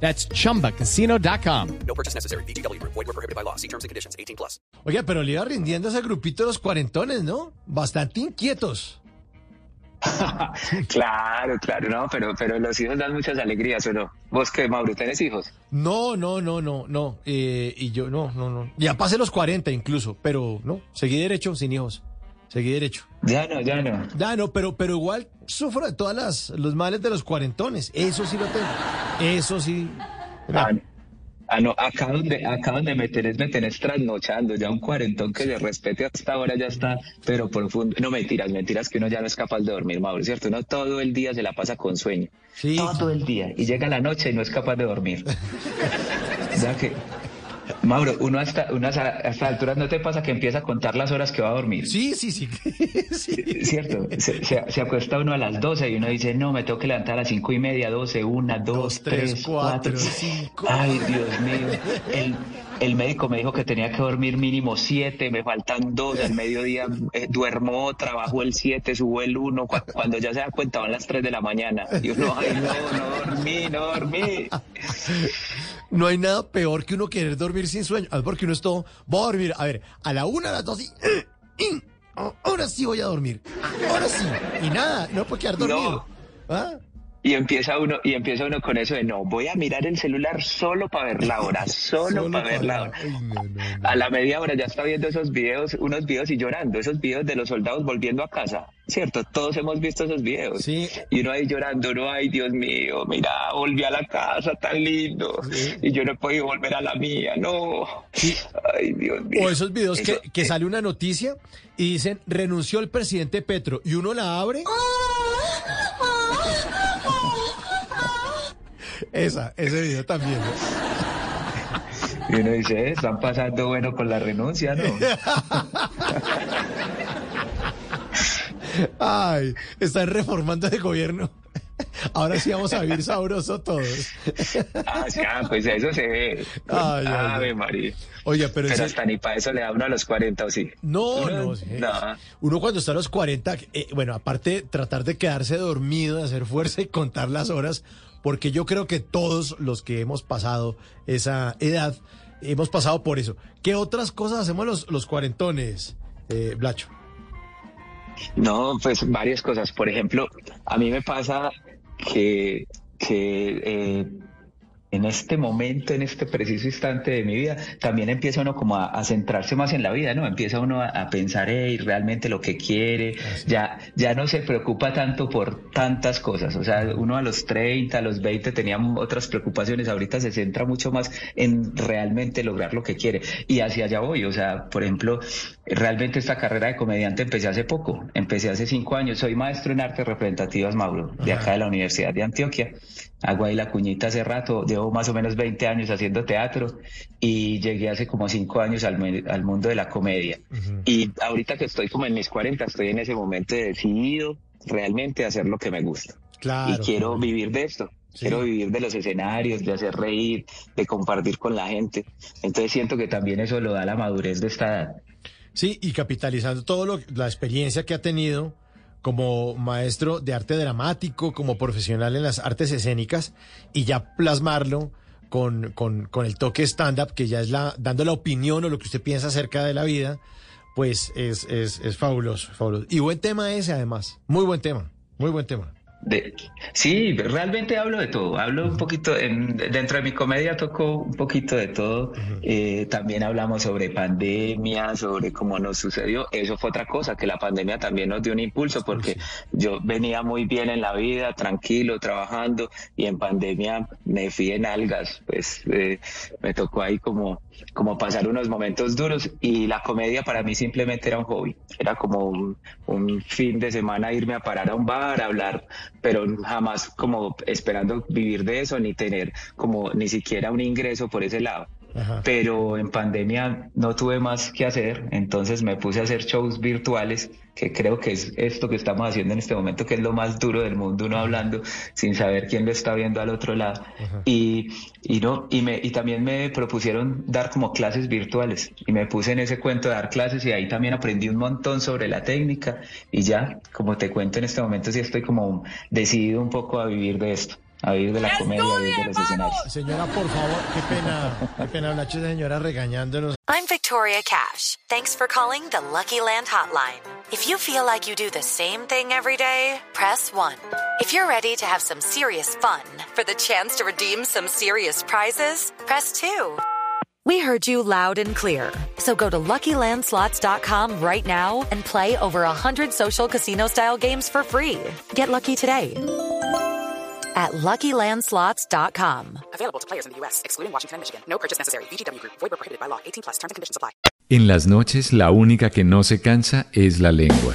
That's chumbacasino.com. No purchase necessary. BGW. Void were prohibited by law. See terms and conditions. 18 plus. Oye, pero le iba rindiendo ese grupito de los cuarentones, ¿no? Bastante inquietos. Claro, claro, no, pero, pero los hijos dan muchas alegrías, ¿o no? ¿Vos qué, Mauro, tenés hijos? No, no, no, no, no. Eh, y yo, no, no, no. Ya pasé los 40 incluso, pero no, seguí derecho sin hijos. Seguí derecho. Ya no, ya no. Ya no, pero, pero igual sufro de todas las los males de los cuarentones. Eso sí lo tengo. Eso sí. Ah, no. Ah, no, acá donde, acá donde me tenés, me tenés trasnochando, ya un cuarentón que se respete hasta ahora ya está, pero profundo. No, mentiras, mentiras que uno ya no es capaz de dormir, Mauro, ¿cierto? Uno todo el día se la pasa con sueño. Sí. Todo el día. Y llega la noche y no es capaz de dormir. ya que, Mauro, uno hasta, uno hasta, hasta alturas no te pasa que empieza a contar las horas que va a dormir. Sí, sí, sí. sí. ¿Cierto? Se, se- se acuesta uno a las 12 y uno dice, no, me tengo que levantar a las cinco y media, 12, una, dos, Dos, tres, tres, cuatro, cuatro. cinco. Ay, Dios mío. El, el médico me dijo que tenía que dormir mínimo siete, me faltan dos, al mediodía eh, duermo, trabajo el siete, subo el uno, Cu- cuando ya se da cuenta van las tres de la mañana. Y uno, ay, no, no dormí, no dormí. No hay nada peor que uno querer dormir sin sueño. Porque uno es todo, voy a dormir, a ver, a la una, a las dos y... Ahora sí voy a dormir. Ahora sí. Y nada, no puedo quedar dormido. ¿Ah? Y empieza uno, y empieza uno con eso de no, voy a mirar el celular solo para ver la hora, solo, Solo para ver la hora. Ay, no, no, no. A la media hora ya está viendo esos videos, unos videos y llorando, esos videos de los soldados volviendo a casa, ¿cierto? Todos hemos visto esos videos. Sí. Y uno ahí llorando, no, ay Dios mío, mira, volví a la casa tan lindo. Sí. Y yo no he podido volver a la mía, no. Sí. Ay Dios mío. O esos videos que, que sale una noticia y dicen renunció el presidente Petro y uno la abre. Esa, ese video también. Y uno dice, "Eh, están pasando bueno con la renuncia, ¿no? Ay, están reformando el gobierno. Ahora sí vamos a vivir sabroso todos. Ah, sí, ah, pues eso se ve. Ay, ay, Ave. María. Oye, pero, Pero ese- hasta ni para eso le da uno a los 40 o sí. No, Uno- no, sí. no. Uno cuando está a los 40, eh, bueno, aparte tratar de quedarse dormido, de hacer fuerza y contar las horas, porque yo creo que todos los que hemos pasado esa edad, hemos pasado por eso. ¿Qué otras cosas hacemos los, los cuarentones, eh, Blacho? No, pues varias cosas. Por ejemplo, a mí me pasa que, que eh, en este momento, en este preciso instante de mi vida, también empieza uno como a, a centrarse más en la vida, ¿no? Empieza uno a, a pensar "Ey, realmente lo que quiere, ya, ya no se preocupa tanto por tantas cosas. O sea, uno a los 30, a los 20 tenía otras preocupaciones, ahorita se centra mucho más en realmente lograr lo que quiere. Y hacia allá voy, o sea, por ejemplo, realmente esta carrera de comediante empecé hace poco, empecé hace cinco años, soy maestro en artes representativas, Mauro, de acá de la Universidad de Antioquia. Hago ahí la cuñita hace rato, llevo más o menos 20 años haciendo teatro y llegué hace como cinco años al, al mundo de la comedia. Y ahorita que estoy como en mis 40, estoy en ese momento de decidido realmente a hacer lo que me gusta. Claro. y quiero vivir de esto. Sí. Quiero vivir de los escenarios, de hacer reír, de compartir con la gente. Entonces siento que también eso lo da la madurez de esta edad. Sí, y capitalizando todo lo, la experiencia que ha tenido como maestro de arte dramático, como profesional en las artes escénicas, y ya plasmarlo con, con, con el toque stand-up, que ya es la, dando la opinión o lo que usted piensa acerca de la vida, pues es, es, es fabuloso, fabuloso. Y buen tema ese además, muy buen tema, muy buen tema. De, sí, realmente hablo de todo. Hablo un poquito, en- dentro de mi comedia toco un poquito de todo. Eh, también hablamos sobre pandemia, sobre cómo nos sucedió. Eso fue otra cosa, que la pandemia también nos dio un impulso porque yo venía muy bien en la vida, tranquilo, trabajando y en pandemia me fui en algas. Pues eh, me tocó ahí como, como pasar unos momentos duros y la comedia para mí simplemente era un hobby. Era como un, un fin de semana irme a parar a un bar, a hablar pero jamás como esperando vivir de eso ni tener como ni siquiera un ingreso por ese lado. Ajá. pero en pandemia no tuve más que hacer, entonces me puse a hacer shows virtuales, que creo que es esto que estamos haciendo en este momento, que es lo más duro del mundo, uno hablando sin saber quién lo está viendo al otro lado. Y, y no, y me, y también me propusieron dar como clases virtuales, y me puse en ese cuento de dar clases, y ahí también aprendí un montón sobre la técnica, y ya, como te cuento en este momento, sí estoy como decidido un poco a vivir de esto. A vivir de la comedia, a vivir de los escenarios. Señora, por favor, qué pena, qué pena hablar, señora, regañándonos. I'm Victoria Cash. Thanks for calling the Lucky Land Hotline. If you feel like you do the same thing every day, press 1. If you're ready to have some serious fun for the chance to redeem some serious prizes, press 2. We heard you loud and clear. So go to LuckyLandSlots.com right now and play over 100 social casino style games for free. Get lucky today at LuckyLandSlots.com. Available to players in the U.S., excluding Washington and Michigan. No purchase necessary. VGW Group. Void where prohibited by law. 18 plus. Terms and conditions apply. En las noches, la única que no se cansa es la lengua.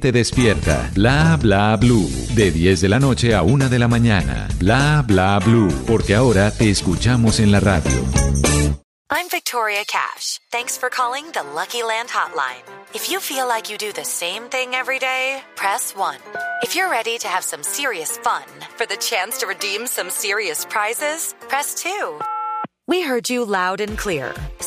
despierta. Bla Bla Blue, de 10 de la noche a 1 de la mañana. Bla Bla Blue, porque ahora te escuchamos en la radio. I'm Victoria Cash. Thanks for calling the Lucky Land Hotline. If you feel like you do the same thing every day, press 1. If you're ready to have some serious fun for the chance to redeem some serious prizes, press 2. We heard you loud and clear.